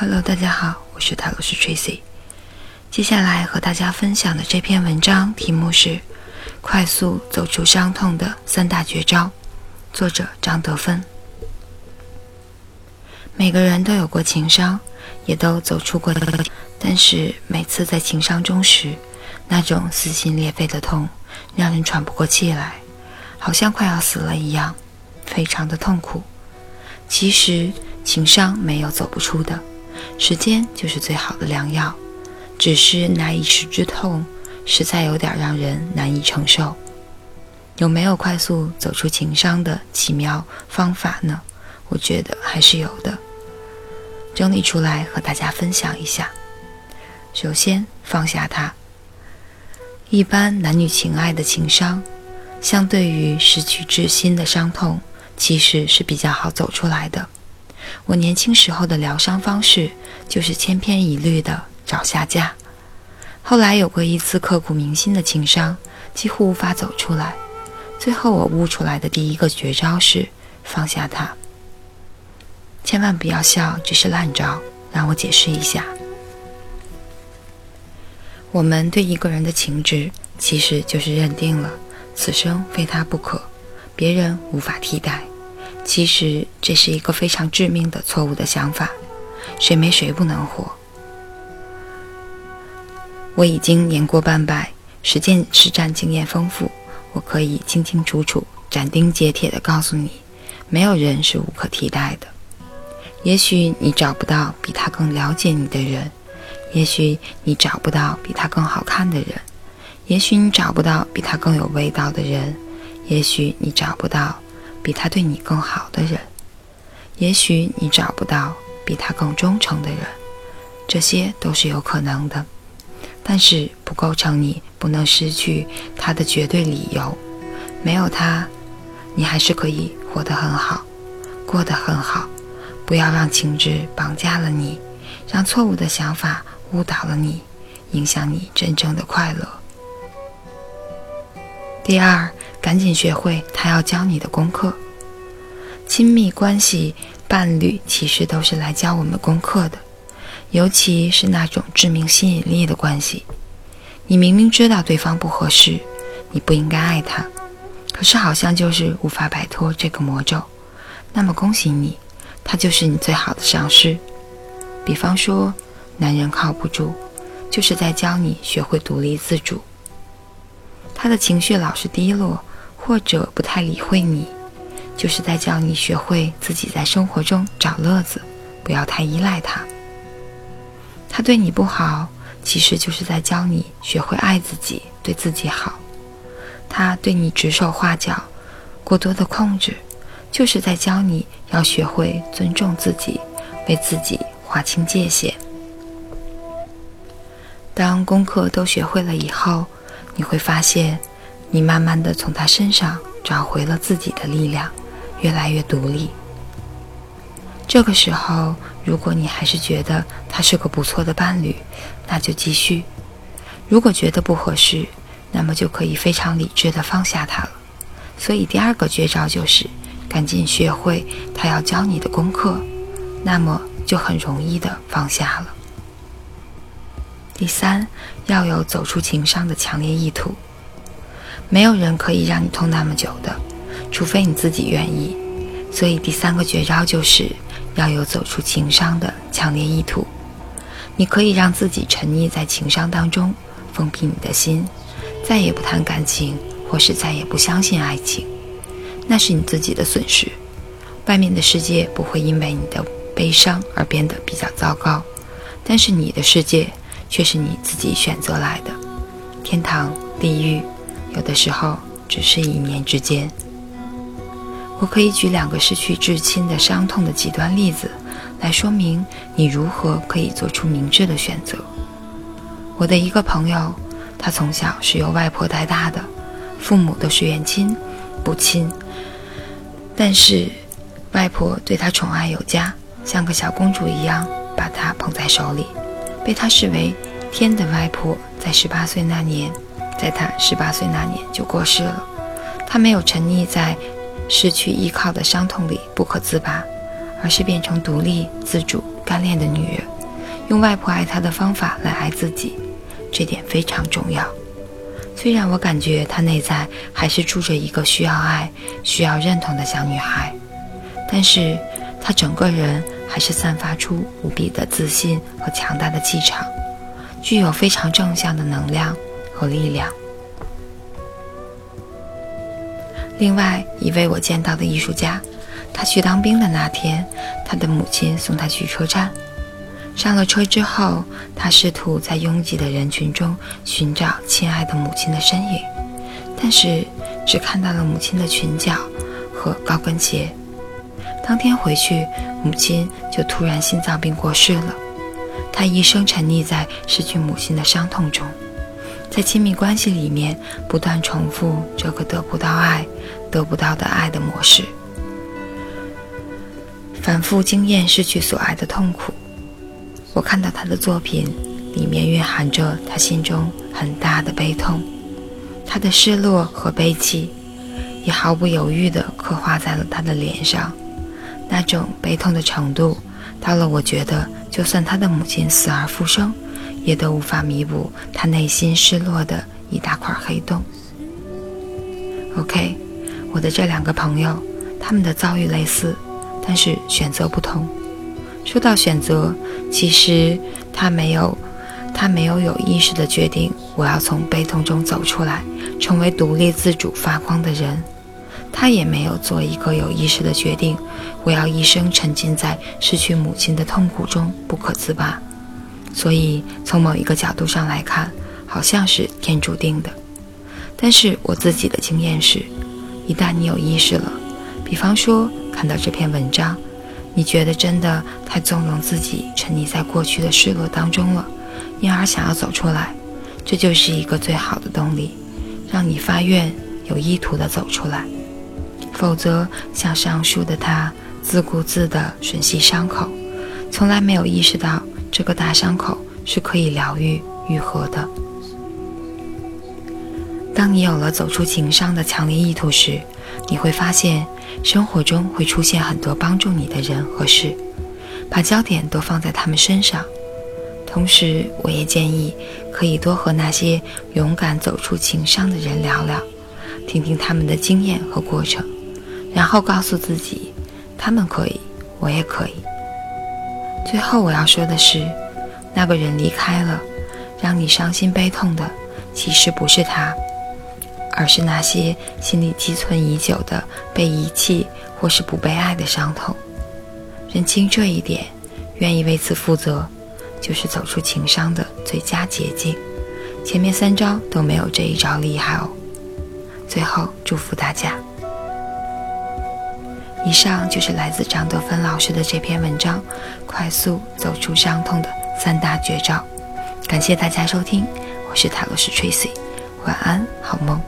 Hello，大家好，我是泰罗斯 Tracy。接下来和大家分享的这篇文章题目是“快速走出伤痛的三大绝招”，作者张德芬。每个人都有过情伤，也都走出过，但是每次在情伤中时，那种撕心裂肺的痛，让人喘不过气来，好像快要死了一样，非常的痛苦。其实情伤没有走不出的。时间就是最好的良药，只是那一时之痛，实在有点让人难以承受。有没有快速走出情伤的奇妙方法呢？我觉得还是有的，整理出来和大家分享一下。首先放下它。一般男女情爱的情伤，相对于失去至亲的伤痛，其实是比较好走出来的。我年轻时候的疗伤方式就是千篇一律的找下家。后来有过一次刻骨铭心的情伤，几乎无法走出来。最后我悟出来的第一个绝招是放下他。千万不要笑，这是烂招。让我解释一下：我们对一个人的情执，其实就是认定了此生非他不可，别人无法替代。其实这是一个非常致命的错误的想法，谁没谁不能活。我已经年过半百，实践实战经验丰富，我可以清清楚楚、斩钉截铁地告诉你，没有人是无可替代的。也许你找不到比他更了解你的人，也许你找不到比他更好看的人，也许你找不到比他更有味道的人，也许你找不到。比他对你更好的人，也许你找不到比他更忠诚的人，这些都是有可能的，但是不构成你不能失去他的绝对理由。没有他，你还是可以活得很好，过得很好。不要让情志绑架了你，让错误的想法误导了你，影响你真正的快乐。第二。赶紧学会他要教你的功课。亲密关系伴侣其实都是来教我们功课的，尤其是那种致命吸引力的关系。你明明知道对方不合适，你不应该爱他，可是好像就是无法摆脱这个魔咒。那么恭喜你，他就是你最好的上师。比方说，男人靠不住，就是在教你学会独立自主。他的情绪老是低落。或者不太理会你，就是在教你学会自己在生活中找乐子，不要太依赖他。他对你不好，其实就是在教你学会爱自己，对自己好。他对你指手画脚，过多的控制，就是在教你要学会尊重自己，为自己划清界限。当功课都学会了以后，你会发现。你慢慢的从他身上找回了自己的力量，越来越独立。这个时候，如果你还是觉得他是个不错的伴侣，那就继续；如果觉得不合适，那么就可以非常理智的放下他了。所以第二个绝招就是赶紧学会他要教你的功课，那么就很容易的放下了。第三，要有走出情伤的强烈意图。没有人可以让你痛那么久的，除非你自己愿意。所以第三个绝招就是要有走出情伤的强烈意图。你可以让自己沉溺在情伤当中，封闭你的心，再也不谈感情，或是再也不相信爱情。那是你自己的损失。外面的世界不会因为你的悲伤而变得比较糟糕，但是你的世界却是你自己选择来的，天堂、地狱。有的时候只是一念之间。我可以举两个失去至亲的伤痛的极端例子，来说明你如何可以做出明智的选择。我的一个朋友，他从小是由外婆带大的，父母都是远亲不亲，但是外婆对他宠爱有加，像个小公主一样把他捧在手里，被他视为天的外婆。在十八岁那年。在他十八岁那年就过世了，他没有沉溺在失去依靠的伤痛里不可自拔，而是变成独立、自主、干练的女人，用外婆爱她的方法来爱自己，这点非常重要。虽然我感觉她内在还是住着一个需要爱、需要认同的小女孩，但是她整个人还是散发出无比的自信和强大的气场，具有非常正向的能量和力量。另外一位我见到的艺术家，他去当兵的那天，他的母亲送他去车站。上了车之后，他试图在拥挤的人群中寻找亲爱的母亲的身影，但是只看到了母亲的裙角和高跟鞋。当天回去，母亲就突然心脏病过世了。他一生沉溺在失去母亲的伤痛中，在亲密关系里面不断重复这个得不到爱、得不到的爱的模式，反复经验失去所爱的痛苦。我看到他的作品，里面蕴含着他心中很大的悲痛，他的失落和悲戚，也毫不犹豫地刻画在了他的脸上。那种悲痛的程度，到了我觉得，就算他的母亲死而复生，也都无法弥补他内心失落的一大块黑洞。OK，我的这两个朋友，他们的遭遇类似，但是选择不同。说到选择，其实他没有，他没有有意识的决定我要从悲痛中走出来，成为独立自主发光的人。他也没有做一个有意识的决定，我要一生沉浸在失去母亲的痛苦中不可自拔。所以从某一个角度上来看，好像是天注定的。但是我自己的经验是，一旦你有意识了，比方说看到这篇文章。你觉得真的太纵容自己，沉溺在过去的失落当中了，因而想要走出来，这就是一个最好的动力，让你发愿有意图的走出来。否则，像上述的他自顾自的吮吸伤口，从来没有意识到这个大伤口是可以疗愈愈合的。当你有了走出情伤的强烈意图时，你会发现。生活中会出现很多帮助你的人和事，把焦点都放在他们身上。同时，我也建议可以多和那些勇敢走出情伤的人聊聊，听听他们的经验和过程，然后告诉自己，他们可以，我也可以。最后我要说的是，那个人离开了，让你伤心悲痛的，其实不是他。而是那些心里积存已久的被遗弃或是不被爱的伤痛，认清这一点，愿意为此负责，就是走出情伤的最佳捷径。前面三招都没有这一招厉害哦。最后祝福大家。以上就是来自张德芬老师的这篇文章《快速走出伤痛的三大绝招》。感谢大家收听，我是塔罗斯 Tracy，晚安，好梦。